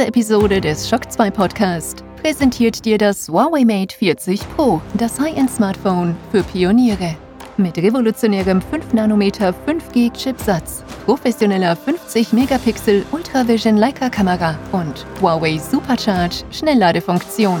Diese Episode des Shock 2 Podcast präsentiert dir das Huawei Mate 40 Pro, das High-End-Smartphone für Pioniere. Mit revolutionärem 5 nm 5G Chipsatz, professioneller 50 Megapixel Ultravision Leica Kamera und Huawei Supercharge Schnellladefunktion.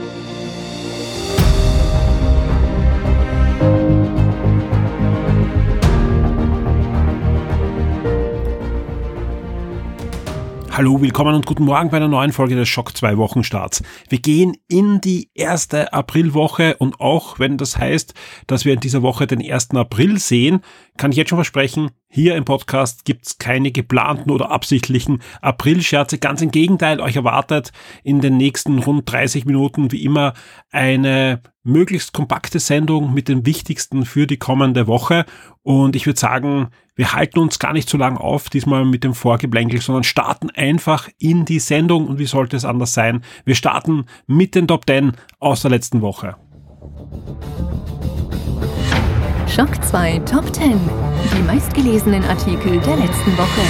Hallo, willkommen und guten Morgen bei einer neuen Folge des Schock 2 Wochenstarts. Wir gehen in die erste Aprilwoche und auch wenn das heißt, dass wir in dieser Woche den 1. April sehen, kann ich jetzt schon versprechen, hier im Podcast gibt's keine geplanten oder absichtlichen Aprilscherze. Ganz im Gegenteil, euch erwartet in den nächsten rund 30 Minuten wie immer eine möglichst kompakte Sendung mit den wichtigsten für die kommende Woche. Und ich würde sagen, wir halten uns gar nicht so lange auf, diesmal mit dem Vorgeblänkel, sondern starten einfach in die Sendung. Und wie sollte es anders sein? Wir starten mit den Top 10 aus der letzten Woche. Schock 2 Top 10. Die meistgelesenen Artikel der letzten Woche.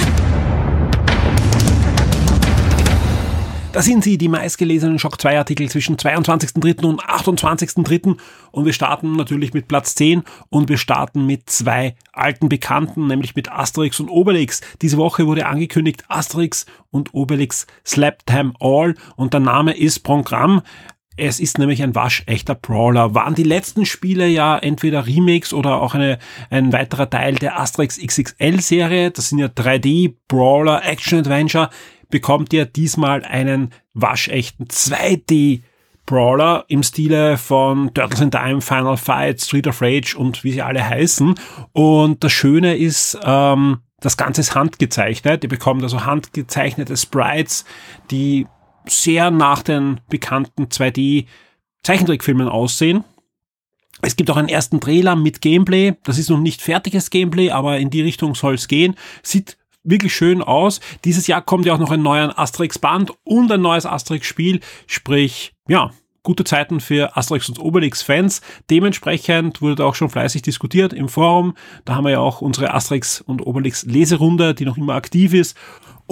Da sind sie, die meistgelesenen Shock 2 Artikel zwischen 22.3. und 28.3. Und wir starten natürlich mit Platz 10 und wir starten mit zwei alten Bekannten, nämlich mit Asterix und Obelix. Diese Woche wurde angekündigt Asterix und Obelix Slap Time All und der Name ist Programm. Es ist nämlich ein waschechter Brawler. Waren die letzten Spiele ja entweder Remakes oder auch eine, ein weiterer Teil der Asterix XXL Serie. Das sind ja 3D Brawler Action Adventure bekommt ihr diesmal einen waschechten 2D Brawler im Stile von Turtles in Time, Final Fight, Street of Rage und wie sie alle heißen. Und das Schöne ist, ähm, das Ganze ist handgezeichnet. Ihr bekommt also handgezeichnete Sprites, die sehr nach den bekannten 2D Zeichentrickfilmen aussehen. Es gibt auch einen ersten Trailer mit Gameplay. Das ist noch nicht fertiges Gameplay, aber in die Richtung soll es gehen. Sieht wirklich schön aus. Dieses Jahr kommt ja auch noch ein neuer Asterix-Band und ein neues Asterix-Spiel, sprich, ja, gute Zeiten für Asterix und Obelix-Fans. Dementsprechend wurde auch schon fleißig diskutiert im Forum. Da haben wir ja auch unsere Asterix und Obelix-Leserunde, die noch immer aktiv ist.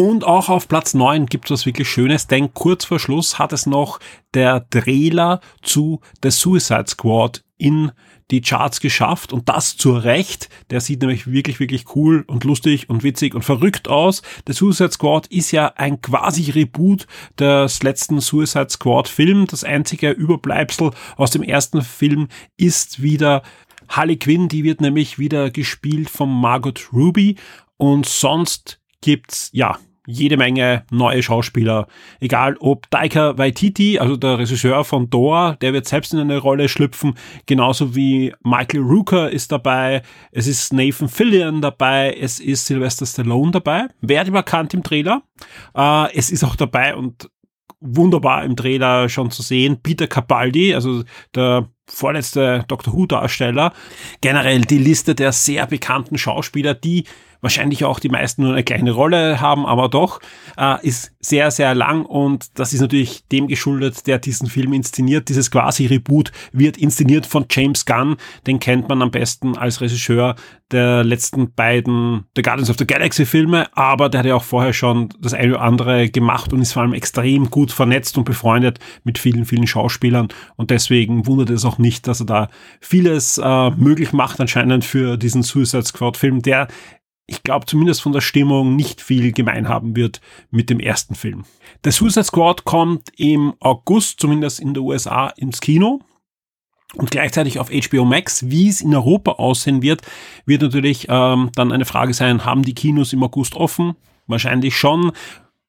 Und auch auf Platz 9 gibt es was wirklich Schönes, denn kurz vor Schluss hat es noch der Trailer zu The Suicide Squad in die Charts geschafft und das zu Recht. Der sieht nämlich wirklich, wirklich cool und lustig und witzig und verrückt aus. Der Suicide Squad ist ja ein quasi Reboot des letzten Suicide Squad Film. Das einzige Überbleibsel aus dem ersten Film ist wieder Harley Quinn, die wird nämlich wieder gespielt von Margot Ruby und sonst gibt's, ja, jede Menge neue Schauspieler. Egal ob Taika Waititi, also der Regisseur von Thor, der wird selbst in eine Rolle schlüpfen, genauso wie Michael Rooker ist dabei, es ist Nathan Fillion dabei, es ist Sylvester Stallone dabei, werde bekannt im Trailer. Äh, es ist auch dabei und wunderbar im Trailer schon zu sehen, Peter Capaldi, also der vorletzte Doctor Who Darsteller. Generell die Liste der sehr bekannten Schauspieler, die wahrscheinlich auch die meisten nur eine kleine Rolle haben, aber doch, äh, ist sehr, sehr lang und das ist natürlich dem geschuldet, der diesen Film inszeniert. Dieses quasi Reboot wird inszeniert von James Gunn, den kennt man am besten als Regisseur der letzten beiden The Guardians of the Galaxy Filme, aber der hat ja auch vorher schon das eine oder andere gemacht und ist vor allem extrem gut vernetzt und befreundet mit vielen, vielen Schauspielern und deswegen wundert es auch nicht, dass er da vieles äh, möglich macht anscheinend für diesen Suicide Squad Film, der ich glaube zumindest von der Stimmung nicht viel gemein haben wird mit dem ersten Film. Der Suicide Squad kommt im August, zumindest in der USA, ins Kino. Und gleichzeitig auf HBO Max, wie es in Europa aussehen wird, wird natürlich ähm, dann eine Frage sein, haben die Kinos im August offen? Wahrscheinlich schon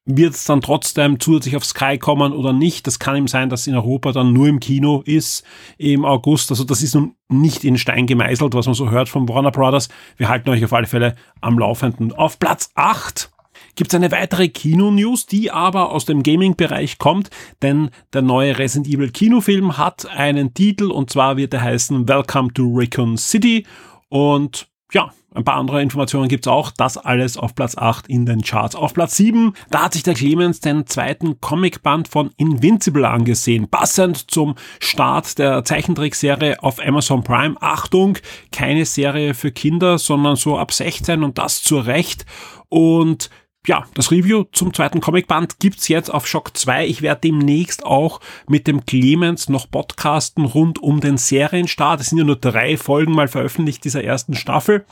wird es dann trotzdem zusätzlich auf Sky kommen oder nicht. Das kann eben sein, dass in Europa dann nur im Kino ist im August. Also das ist nun nicht in Stein gemeißelt, was man so hört von Warner Brothers. Wir halten euch auf alle Fälle am Laufenden. Auf Platz 8 gibt es eine weitere Kino-News, die aber aus dem Gaming-Bereich kommt, denn der neue Resident Evil Kinofilm hat einen Titel und zwar wird er heißen Welcome to Raccoon City und ja, ein paar andere Informationen gibt's auch. Das alles auf Platz 8 in den Charts. Auf Platz 7, da hat sich der Clemens den zweiten Comicband von Invincible angesehen. Passend zum Start der Zeichentrickserie auf Amazon Prime. Achtung, keine Serie für Kinder, sondern so ab 16 und das zu Recht. Und ja, das Review zum zweiten Comicband gibt's jetzt auf Shock 2. Ich werde demnächst auch mit dem Clemens noch podcasten rund um den Serienstart. Es sind ja nur drei Folgen mal veröffentlicht dieser ersten Staffel.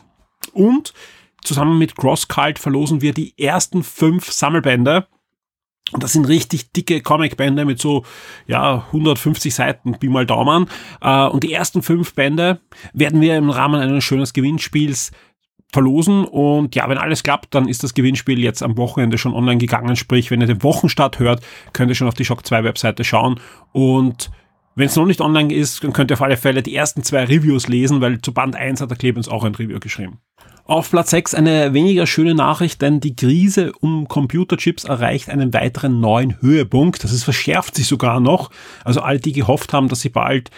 Und zusammen mit CrossCult verlosen wir die ersten fünf Sammelbände. Und das sind richtig dicke Comicbände mit so, ja, 150 Seiten, wie mal Daumen. Äh, und die ersten fünf Bände werden wir im Rahmen eines schönen Gewinnspiels verlosen. Und ja, wenn alles klappt, dann ist das Gewinnspiel jetzt am Wochenende schon online gegangen. Sprich, wenn ihr den Wochenstart hört, könnt ihr schon auf die Shock 2 Webseite schauen. Und wenn es noch nicht online ist, dann könnt ihr auf alle Fälle die ersten zwei Reviews lesen, weil zu Band 1 hat der Clemens auch ein Review geschrieben. Auf Platz 6 eine weniger schöne Nachricht, denn die Krise um Computerchips erreicht einen weiteren neuen Höhepunkt. Das ist verschärft sich sogar noch. Also alle, die gehofft haben, dass sie bald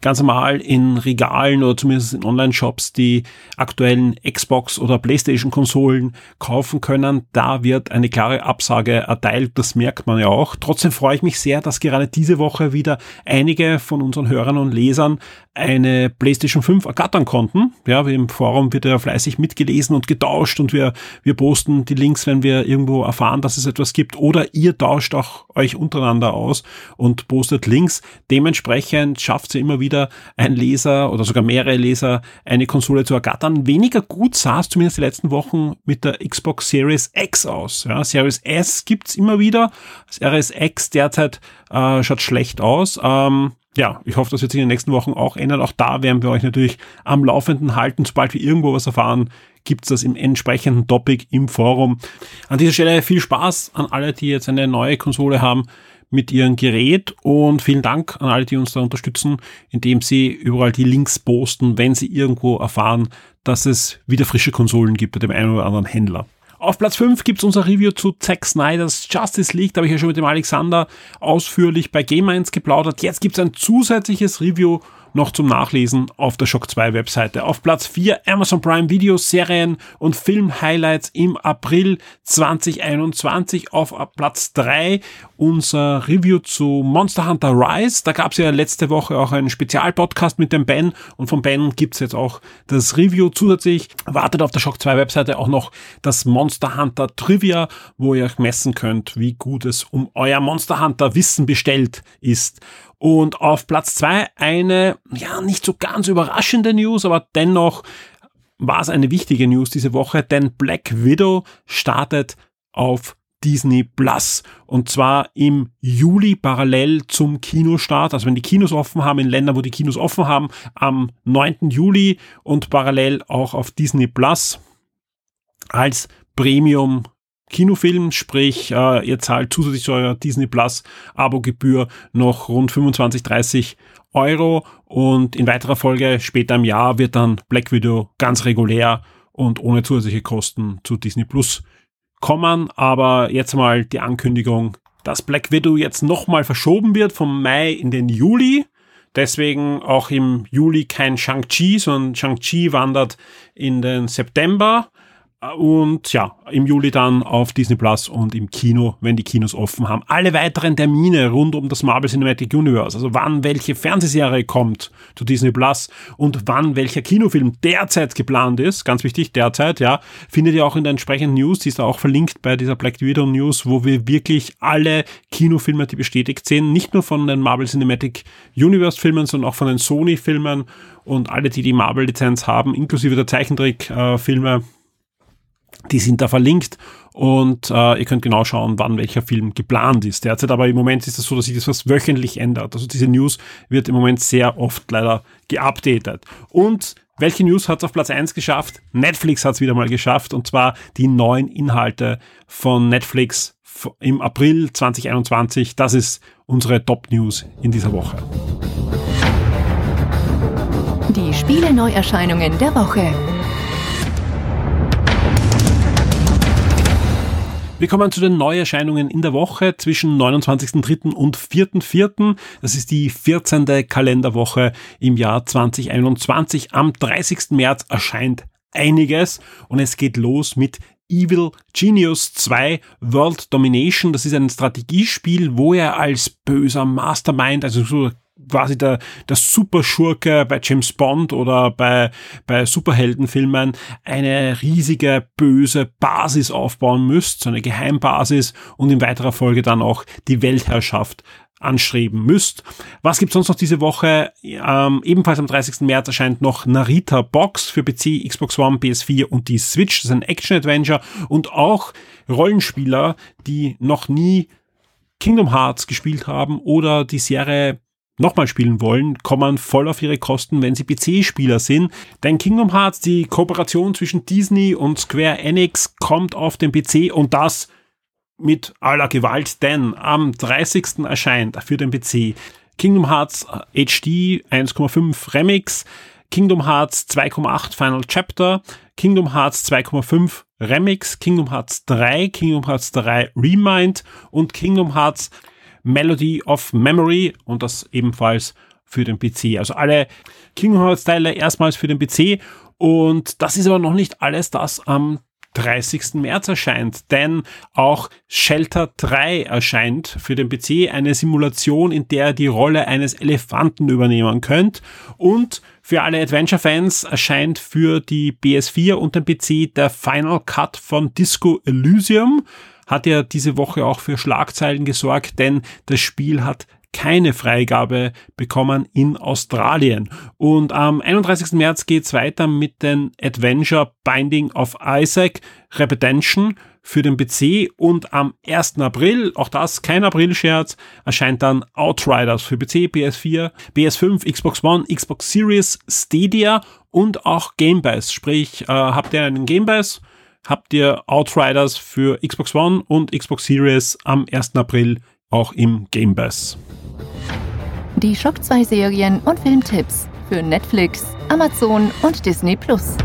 ganz normal in Regalen oder zumindest in Online-Shops die aktuellen Xbox- oder PlayStation-Konsolen kaufen können. Da wird eine klare Absage erteilt, das merkt man ja auch. Trotzdem freue ich mich sehr, dass gerade diese Woche wieder einige von unseren Hörern und Lesern eine PlayStation 5 ergattern konnten. Ja, im Forum wird ja fleißig mitgelesen und getauscht und wir, wir posten die Links, wenn wir irgendwo erfahren, dass es etwas gibt oder ihr tauscht auch euch untereinander aus und postet Links. Dementsprechend schafft sie immer wieder wieder ein Leser oder sogar mehrere Leser eine Konsole zu ergattern. Weniger gut sah es zumindest die letzten Wochen mit der Xbox Series X aus. Ja, Series S gibt's immer wieder. Series X derzeit äh, schaut schlecht aus. Ähm, ja, ich hoffe, das wird sich in den nächsten Wochen auch ändern. Auch da werden wir euch natürlich am Laufenden halten. Sobald wir irgendwo was erfahren, gibt's das im entsprechenden Topic im Forum. An dieser Stelle viel Spaß an alle, die jetzt eine neue Konsole haben mit ihrem Gerät und vielen Dank an alle, die uns da unterstützen, indem sie überall die Links posten, wenn sie irgendwo erfahren, dass es wieder frische Konsolen gibt bei dem einen oder anderen Händler. Auf Platz 5 gibt's unser Review zu Zack Snyders Justice League. Da habe ich ja schon mit dem Alexander ausführlich bei Game 1 geplaudert. Jetzt gibt's ein zusätzliches Review noch zum Nachlesen auf der Shock 2 Webseite. Auf Platz 4 Amazon Prime Videos, Serien und Film Highlights im April 2021. Auf Platz 3 unser Review zu Monster Hunter Rise. Da gab es ja letzte Woche auch einen Spezialpodcast mit dem Ben und von Ben gibt's jetzt auch das Review zusätzlich. Wartet auf der Shock 2 Webseite auch noch das Monster Hunter Trivia, wo ihr euch messen könnt, wie gut es um euer Monster Hunter Wissen bestellt ist. Und auf Platz zwei eine, ja, nicht so ganz überraschende News, aber dennoch war es eine wichtige News diese Woche, denn Black Widow startet auf Disney Plus. Und zwar im Juli parallel zum Kinostart. Also wenn die Kinos offen haben, in Ländern, wo die Kinos offen haben, am 9. Juli und parallel auch auf Disney Plus als Premium Kinofilm, sprich, äh, ihr zahlt zusätzlich zu eurer Disney Plus Abogebühr noch rund 25, 30 Euro und in weiterer Folge später im Jahr wird dann Black Widow ganz regulär und ohne zusätzliche Kosten zu Disney Plus kommen. Aber jetzt mal die Ankündigung, dass Black Widow jetzt nochmal verschoben wird vom Mai in den Juli. Deswegen auch im Juli kein Shang-Chi, sondern Shang-Chi wandert in den September. Und ja, im Juli dann auf Disney Plus und im Kino, wenn die Kinos offen haben. Alle weiteren Termine rund um das Marvel Cinematic Universe, also wann welche Fernsehserie kommt zu Disney Plus und wann welcher Kinofilm derzeit geplant ist, ganz wichtig, derzeit, ja, findet ihr auch in der entsprechenden News, die ist da auch verlinkt bei dieser Black Widow News, wo wir wirklich alle Kinofilme, die bestätigt sind, nicht nur von den Marvel Cinematic Universe Filmen, sondern auch von den Sony Filmen und alle, die die Marvel Lizenz haben, inklusive der Zeichentrick-Filme, äh, die sind da verlinkt und äh, ihr könnt genau schauen, wann welcher Film geplant ist. Derzeit aber im Moment ist es so, dass sich das was wöchentlich ändert. Also diese News wird im Moment sehr oft leider geupdatet. Und welche News hat es auf Platz 1 geschafft? Netflix hat es wieder mal geschafft und zwar die neuen Inhalte von Netflix im April 2021. Das ist unsere Top-News in dieser Woche. Die Spiele-Neuerscheinungen der Woche. Wir kommen zu den Neuerscheinungen in der Woche zwischen 29.03. und 4.04. Das ist die 14. Kalenderwoche im Jahr 2021. Am 30. März erscheint einiges und es geht los mit Evil Genius 2 World Domination. Das ist ein Strategiespiel, wo er als böser Mastermind, also so quasi der, der Superschurke bei James Bond oder bei, bei Superheldenfilmen eine riesige böse Basis aufbauen müsst, so eine Geheimbasis und in weiterer Folge dann auch die Weltherrschaft anstreben müsst. Was gibt's sonst noch diese Woche? Ähm, ebenfalls am 30. März erscheint noch Narita Box für PC, Xbox One, PS4 und die Switch. Das ist ein Action-Adventure und auch Rollenspieler, die noch nie Kingdom Hearts gespielt haben oder die Serie nochmal spielen wollen, kommen voll auf ihre Kosten, wenn sie PC-Spieler sind. Denn Kingdom Hearts, die Kooperation zwischen Disney und Square Enix kommt auf den PC und das mit aller Gewalt, denn am 30. erscheint für den PC Kingdom Hearts HD 1,5 Remix, Kingdom Hearts 2,8 Final Chapter, Kingdom Hearts 2,5 Remix, Kingdom Hearts 3, Kingdom Hearts 3 Remind und Kingdom Hearts Melody of Memory und das ebenfalls für den PC. Also alle Kingdom Hearts Teile erstmals für den PC und das ist aber noch nicht alles, das am 30. März erscheint, denn auch Shelter 3 erscheint für den PC, eine Simulation, in der ihr die Rolle eines Elefanten übernehmen könnt und für alle Adventure-Fans erscheint für die PS4 und den PC der Final Cut von Disco Elysium hat ja diese Woche auch für Schlagzeilen gesorgt, denn das Spiel hat keine Freigabe bekommen in Australien. Und am 31. März geht's weiter mit den Adventure Binding of Isaac Repetition für den PC und am 1. April, auch das kein April-Scherz, erscheint dann Outriders für PC, PS4, PS5, Xbox One, Xbox Series, Stadia und auch Game Pass. Sprich, äh, habt ihr einen Game Pass? Habt ihr Outriders für Xbox One und Xbox Series am 1. April auch im Game Pass. Die Shock 2 Serien und Filmtipps für Netflix, Amazon und Disney Plus.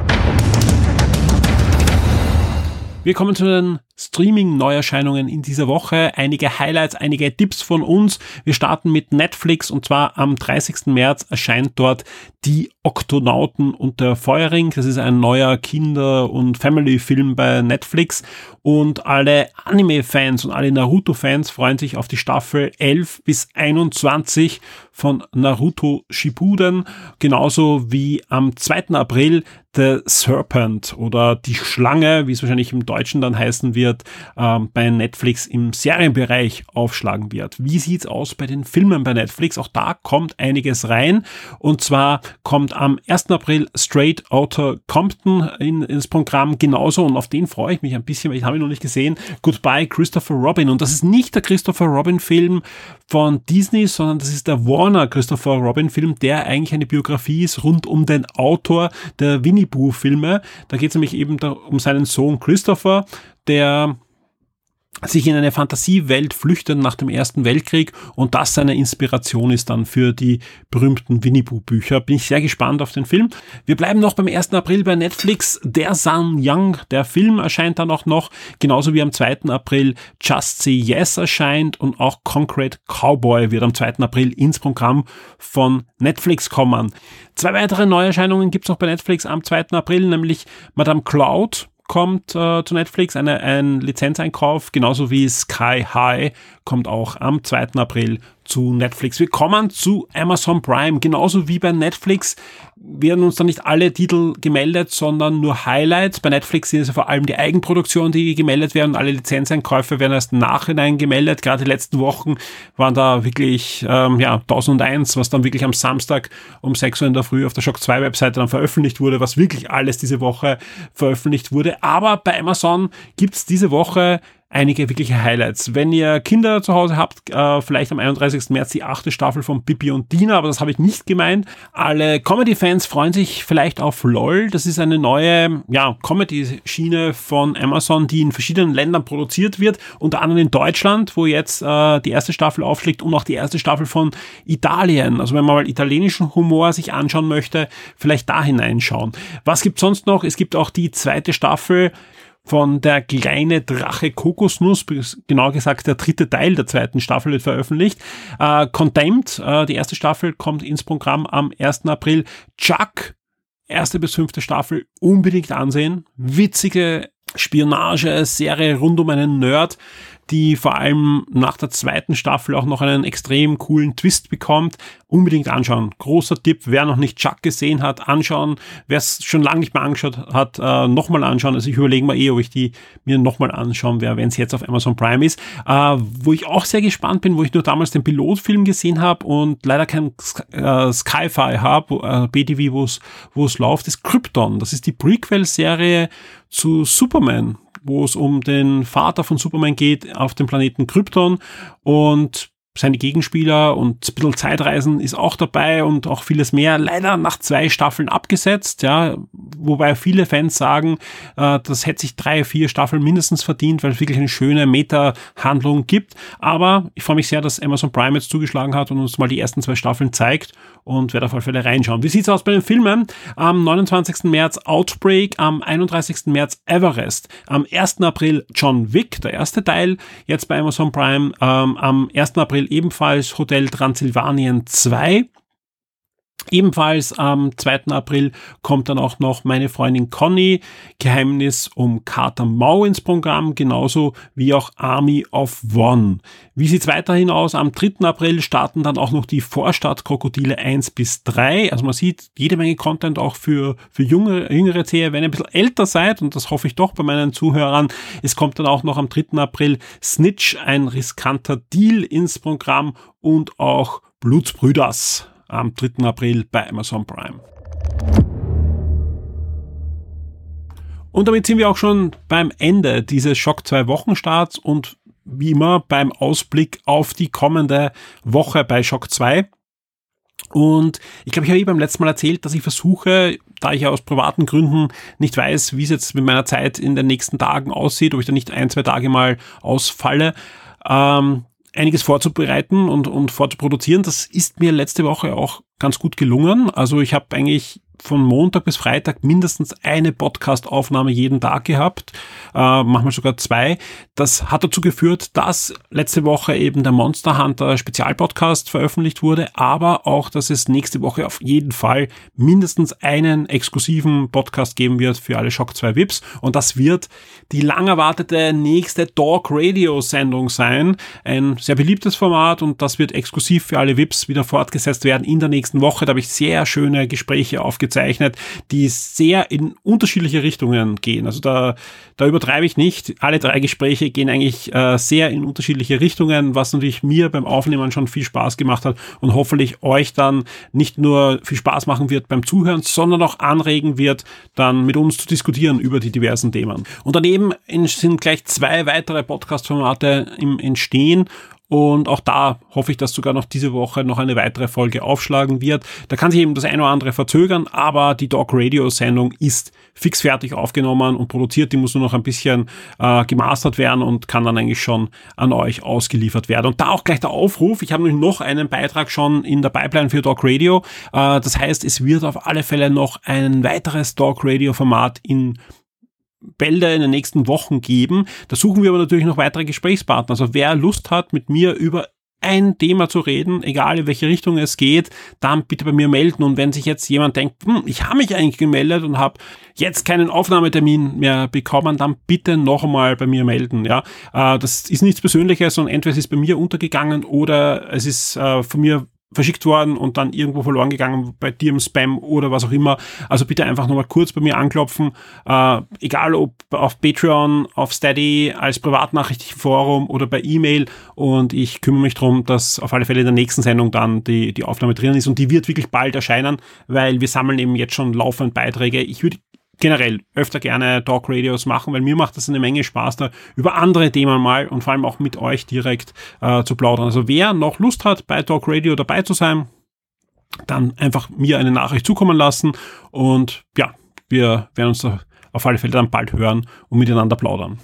Wir kommen zu den Streaming-Neuerscheinungen in dieser Woche. Einige Highlights, einige Tipps von uns. Wir starten mit Netflix und zwar am 30. März erscheint dort Die Oktonauten und der Feuerring. Das ist ein neuer Kinder- und Family-Film bei Netflix und alle Anime-Fans und alle Naruto-Fans freuen sich auf die Staffel 11 bis 21 von Naruto Shippuden, genauso wie am 2. April The Serpent oder die Schlange, wie es wahrscheinlich im Deutschen dann heißen wird, wird, ähm, bei Netflix im Serienbereich aufschlagen wird. Wie sieht's aus bei den Filmen bei Netflix? Auch da kommt einiges rein. Und zwar kommt am 1. April Straight Outta Compton in, ins Programm genauso und auf den freue ich mich ein bisschen, weil ich habe ihn noch nicht gesehen. Goodbye Christopher Robin. Und das ist nicht der Christopher Robin Film von Disney, sondern das ist der Warner Christopher Robin Film, der eigentlich eine Biografie ist rund um den Autor der Winnie Pooh Filme. Da geht es nämlich eben um seinen Sohn Christopher, der sich in eine Fantasiewelt flüchtet nach dem Ersten Weltkrieg und das seine Inspiration ist dann für die berühmten Winnie Pooh Bücher. Bin ich sehr gespannt auf den Film. Wir bleiben noch beim 1. April bei Netflix. Der Sun Young, der Film erscheint dann auch noch, genauso wie am 2. April Just Say Yes erscheint und auch Concrete Cowboy wird am 2. April ins Programm von Netflix kommen. Zwei weitere Neuerscheinungen gibt's noch bei Netflix am 2. April, nämlich Madame Cloud kommt äh, zu Netflix, eine, ein Lizenzeinkauf, genauso wie Sky High kommt auch am 2. April zu Netflix. Wir kommen zu Amazon Prime. Genauso wie bei Netflix werden uns dann nicht alle Titel gemeldet, sondern nur Highlights. Bei Netflix sind es vor allem die Eigenproduktionen, die gemeldet werden. Alle Lizenzeinkäufe werden erst nachhinein gemeldet. Gerade die letzten Wochen waren da wirklich ähm, ja, 1001, was dann wirklich am Samstag um 6 Uhr in der Früh auf der Shock 2 Webseite dann veröffentlicht wurde, was wirklich alles diese Woche veröffentlicht wurde. Aber bei Amazon gibt's diese Woche einige wirkliche Highlights. Wenn ihr Kinder zu Hause habt, äh, vielleicht am 31. März die achte Staffel von Bibi und Dina, aber das habe ich nicht gemeint. Alle Comedy-Fans freuen sich vielleicht auf LOL. Das ist eine neue ja, Comedy-Schiene von Amazon, die in verschiedenen Ländern produziert wird, unter anderem in Deutschland, wo jetzt äh, die erste Staffel aufschlägt und auch die erste Staffel von Italien. Also wenn man mal italienischen Humor sich anschauen möchte, vielleicht da hineinschauen. Was gibt sonst noch? Es gibt auch die zweite Staffel von der kleine Drache Kokosnuss, genau gesagt der dritte Teil der zweiten Staffel wird veröffentlicht. Äh, Condemned, äh, die erste Staffel kommt ins Programm am 1. April. Chuck, erste bis fünfte Staffel unbedingt ansehen. Witzige Spionage-Serie rund um einen Nerd, die vor allem nach der zweiten Staffel auch noch einen extrem coolen Twist bekommt. Unbedingt anschauen. Großer Tipp, wer noch nicht Chuck gesehen hat, anschauen. Wer es schon lange nicht mehr angeschaut hat, äh, nochmal anschauen. Also ich überlege mal eh, ob ich die mir nochmal anschauen werde, wenn es jetzt auf Amazon Prime ist. Äh, wo ich auch sehr gespannt bin, wo ich nur damals den Pilotfilm gesehen habe und leider kein äh, Sci-Fi habe, äh, BTV, wo es läuft, ist Krypton. Das ist die Prequel-Serie zu Superman wo es um den Vater von Superman geht auf dem Planeten Krypton. Und seine Gegenspieler und ein bisschen Zeitreisen ist auch dabei und auch vieles mehr. Leider nach zwei Staffeln abgesetzt, ja, wobei viele Fans sagen, äh, das hätte sich drei, vier Staffeln mindestens verdient, weil es wirklich eine schöne Meta-Handlung gibt. Aber ich freue mich sehr, dass Amazon Prime jetzt zugeschlagen hat und uns mal die ersten zwei Staffeln zeigt und werde auf alle Fälle reinschauen. Wie sieht's aus bei den Filmen? Am 29. März Outbreak, am 31. März Everest, am 1. April John Wick, der erste Teil, jetzt bei Amazon Prime, ähm, am 1. April ebenfalls Hotel Transylvanien 2, Ebenfalls am 2. April kommt dann auch noch meine Freundin Conny, Geheimnis um Carter Mau ins Programm, genauso wie auch Army of One. Wie sieht's weiterhin aus? Am 3. April starten dann auch noch die Vorstadtkrokodile 1 bis 3. Also man sieht jede Menge Content auch für, für jüngere, jüngere Zeher. Wenn ihr ein bisschen älter seid, und das hoffe ich doch bei meinen Zuhörern, es kommt dann auch noch am 3. April Snitch, ein riskanter Deal ins Programm und auch Blutsbrüders am 3. April bei Amazon Prime. Und damit sind wir auch schon beim Ende dieses Schock 2 Wochenstarts und wie immer beim Ausblick auf die kommende Woche bei Schock 2. Und ich glaube, ich habe eh beim letzten Mal erzählt, dass ich versuche, da ich ja aus privaten Gründen nicht weiß, wie es jetzt mit meiner Zeit in den nächsten Tagen aussieht, ob ich da nicht ein, zwei Tage mal ausfalle, ähm, einiges vorzubereiten und, und vorzuproduzieren. Das ist mir letzte Woche auch ganz gut gelungen. Also ich habe eigentlich von Montag bis Freitag mindestens eine Podcast-Aufnahme jeden Tag gehabt, äh, manchmal sogar zwei. Das hat dazu geführt, dass letzte Woche eben der Monster Hunter Spezialpodcast veröffentlicht wurde, aber auch, dass es nächste Woche auf jeden Fall mindestens einen exklusiven Podcast geben wird für alle Shock 2 VIPs und das wird die lang erwartete nächste Dog Radio Sendung sein. Ein sehr beliebtes Format und das wird exklusiv für alle VIPs wieder fortgesetzt werden in der nächsten Woche. Da habe ich sehr schöne Gespräche aufgezeigt gezeichnet, die sehr in unterschiedliche Richtungen gehen. Also da, da übertreibe ich nicht. Alle drei Gespräche gehen eigentlich äh, sehr in unterschiedliche Richtungen, was natürlich mir beim Aufnehmen schon viel Spaß gemacht hat und hoffentlich euch dann nicht nur viel Spaß machen wird beim Zuhören, sondern auch anregen wird, dann mit uns zu diskutieren über die diversen Themen. Und daneben sind gleich zwei weitere Podcast-Formate im Entstehen und auch da hoffe ich, dass sogar noch diese Woche noch eine weitere Folge aufschlagen wird. Da kann sich eben das eine oder andere verzögern, aber die Dog Radio Sendung ist fix fertig aufgenommen und produziert. Die muss nur noch ein bisschen äh, gemastert werden und kann dann eigentlich schon an euch ausgeliefert werden. Und da auch gleich der Aufruf. Ich habe nämlich noch einen Beitrag schon in der Pipeline für Dog Radio. Äh, das heißt, es wird auf alle Fälle noch ein weiteres Dog Radio Format in Bälde in den nächsten Wochen geben. Da suchen wir aber natürlich noch weitere Gesprächspartner. Also wer Lust hat, mit mir über ein Thema zu reden, egal in welche Richtung es geht, dann bitte bei mir melden. Und wenn sich jetzt jemand denkt, hm, ich habe mich eigentlich gemeldet und habe jetzt keinen Aufnahmetermin mehr bekommen, dann bitte noch einmal bei mir melden. Ja, äh, das ist nichts Persönliches, sondern entweder es ist bei mir untergegangen oder es ist äh, von mir verschickt worden und dann irgendwo verloren gegangen bei dir im Spam oder was auch immer. Also bitte einfach nochmal kurz bei mir anklopfen, äh, egal ob auf Patreon, auf Steady, als privatnachrichtlichen Forum oder bei E-Mail und ich kümmere mich darum, dass auf alle Fälle in der nächsten Sendung dann die, die Aufnahme drin ist und die wird wirklich bald erscheinen, weil wir sammeln eben jetzt schon laufend Beiträge. Ich würde generell öfter gerne Talk Radios machen, weil mir macht das eine Menge Spaß, da über andere Themen mal und vor allem auch mit euch direkt äh, zu plaudern. Also wer noch Lust hat, bei Talk Radio dabei zu sein, dann einfach mir eine Nachricht zukommen lassen und ja, wir werden uns auf alle Fälle dann bald hören und miteinander plaudern.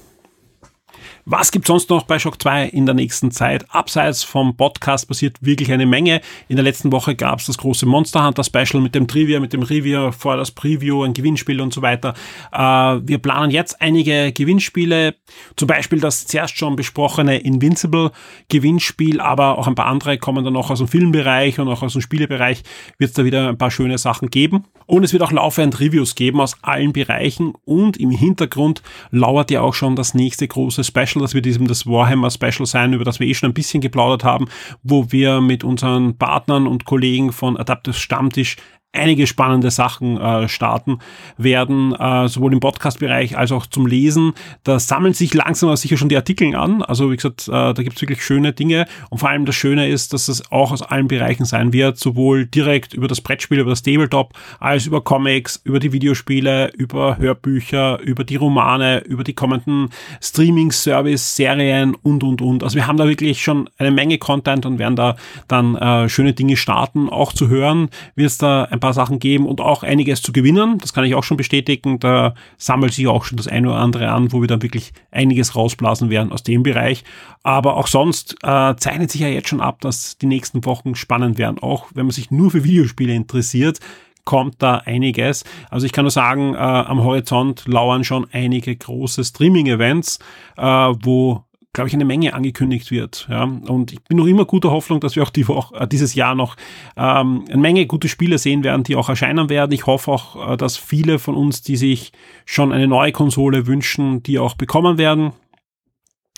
Was gibt sonst noch bei Shock 2 in der nächsten Zeit? Abseits vom Podcast passiert wirklich eine Menge. In der letzten Woche gab es das große Monster Hunter Special mit dem Trivia, mit dem Review vor das Preview, ein Gewinnspiel und so weiter. Äh, wir planen jetzt einige Gewinnspiele, zum Beispiel das zuerst schon besprochene Invincible Gewinnspiel, aber auch ein paar andere kommen dann noch aus dem Filmbereich und auch aus dem Spielebereich wird es da wieder ein paar schöne Sachen geben. Und es wird auch laufend Reviews geben aus allen Bereichen und im Hintergrund lauert ja auch schon das nächste große Special, das wird diesem das Warhammer Special sein, über das wir eh schon ein bisschen geplaudert haben, wo wir mit unseren Partnern und Kollegen von Adaptive Stammtisch einige spannende Sachen äh, starten werden, äh, sowohl im Podcast-Bereich als auch zum Lesen. Da sammeln sich langsam aber sicher schon die Artikel an. Also wie gesagt, äh, da gibt's wirklich schöne Dinge. Und vor allem das Schöne ist, dass es auch aus allen Bereichen sein wird, sowohl direkt über das Brettspiel, über das Tabletop, als über Comics, über die Videospiele, über Hörbücher, über die Romane, über die kommenden Streaming-Service, Serien und, und, und. Also wir haben da wirklich schon eine Menge Content und werden da dann äh, schöne Dinge starten. Auch zu hören wird es da ein paar Sachen geben und auch einiges zu gewinnen. Das kann ich auch schon bestätigen. Da sammelt sich auch schon das eine oder andere an, wo wir dann wirklich einiges rausblasen werden aus dem Bereich. Aber auch sonst äh, zeichnet sich ja jetzt schon ab, dass die nächsten Wochen spannend werden. Auch wenn man sich nur für Videospiele interessiert, kommt da einiges. Also ich kann nur sagen, äh, am Horizont lauern schon einige große Streaming-Events, äh, wo glaube ich, eine Menge angekündigt wird. Ja. Und ich bin noch immer guter Hoffnung, dass wir auch die Woche, äh, dieses Jahr noch ähm, eine Menge gute Spiele sehen werden, die auch erscheinen werden. Ich hoffe auch, äh, dass viele von uns, die sich schon eine neue Konsole wünschen, die auch bekommen werden.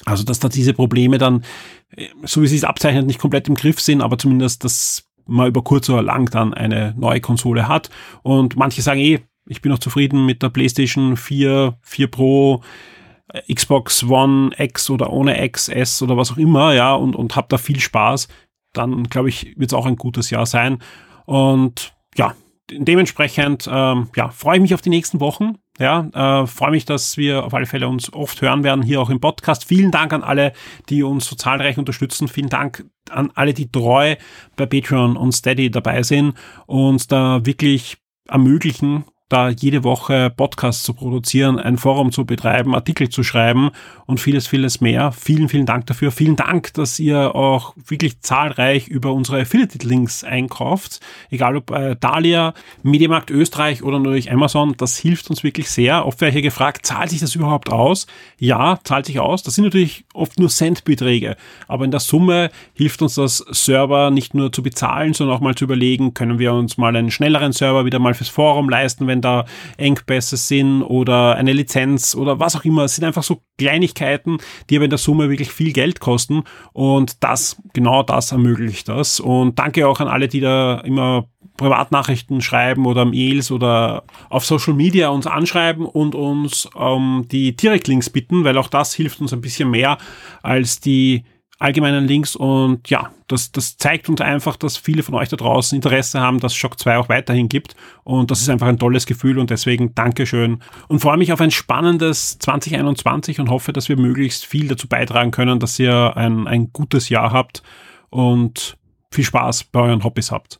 Also, dass da diese Probleme dann, äh, so wie sie es abzeichnet, nicht komplett im Griff sind, aber zumindest, dass man über kurz oder lang dann eine neue Konsole hat. Und manche sagen eh, ich bin noch zufrieden mit der PlayStation 4, 4 Pro, Xbox One X oder ohne X, S oder was auch immer, ja, und, und habe da viel Spaß, dann glaube ich, wird es auch ein gutes Jahr sein. Und ja, dementsprechend, ähm, ja, freue ich mich auf die nächsten Wochen. Ja, äh, freue mich, dass wir auf alle Fälle uns oft hören werden hier auch im Podcast. Vielen Dank an alle, die uns so zahlreich unterstützen. Vielen Dank an alle, die treu bei Patreon und Steady dabei sind und da wirklich ermöglichen, da jede Woche Podcasts zu produzieren, ein Forum zu betreiben, Artikel zu schreiben und vieles, vieles mehr. Vielen, vielen Dank dafür. Vielen Dank, dass ihr auch wirklich zahlreich über unsere Affiliate-Links einkauft. Egal ob äh, Dalia, Mediamarkt Österreich oder natürlich Amazon. Das hilft uns wirklich sehr. Oft werde ich hier gefragt, zahlt sich das überhaupt aus? Ja, zahlt sich aus. Das sind natürlich oft nur Centbeträge. Aber in der Summe hilft uns das Server nicht nur zu bezahlen, sondern auch mal zu überlegen, können wir uns mal einen schnelleren Server wieder mal fürs Forum leisten, wenn wenn da Engpässe sind oder eine Lizenz oder was auch immer. Es sind einfach so Kleinigkeiten, die aber in der Summe wirklich viel Geld kosten und das, genau das ermöglicht das. Und danke auch an alle, die da immer Privatnachrichten schreiben oder Mails oder auf Social Media uns anschreiben und uns ähm, die Direktlinks bitten, weil auch das hilft uns ein bisschen mehr als die allgemeinen Links und ja, das, das zeigt uns einfach, dass viele von euch da draußen Interesse haben, dass Shock 2 auch weiterhin gibt und das ist einfach ein tolles Gefühl und deswegen Dankeschön und freue mich auf ein spannendes 2021 und hoffe, dass wir möglichst viel dazu beitragen können, dass ihr ein, ein gutes Jahr habt und viel Spaß bei euren Hobbys habt.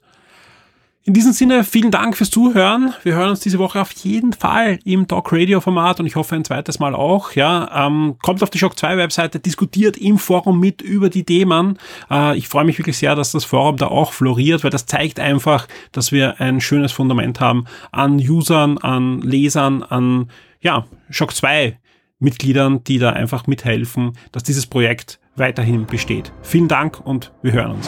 In diesem Sinne, vielen Dank fürs Zuhören. Wir hören uns diese Woche auf jeden Fall im Talk Radio Format und ich hoffe ein zweites Mal auch. Ja, ähm, kommt auf die Shock 2 Webseite, diskutiert im Forum mit über die Themen. Äh, ich freue mich wirklich sehr, dass das Forum da auch floriert, weil das zeigt einfach, dass wir ein schönes Fundament haben an Usern, an Lesern, an ja, Shock 2 Mitgliedern, die da einfach mithelfen, dass dieses Projekt weiterhin besteht. Vielen Dank und wir hören uns.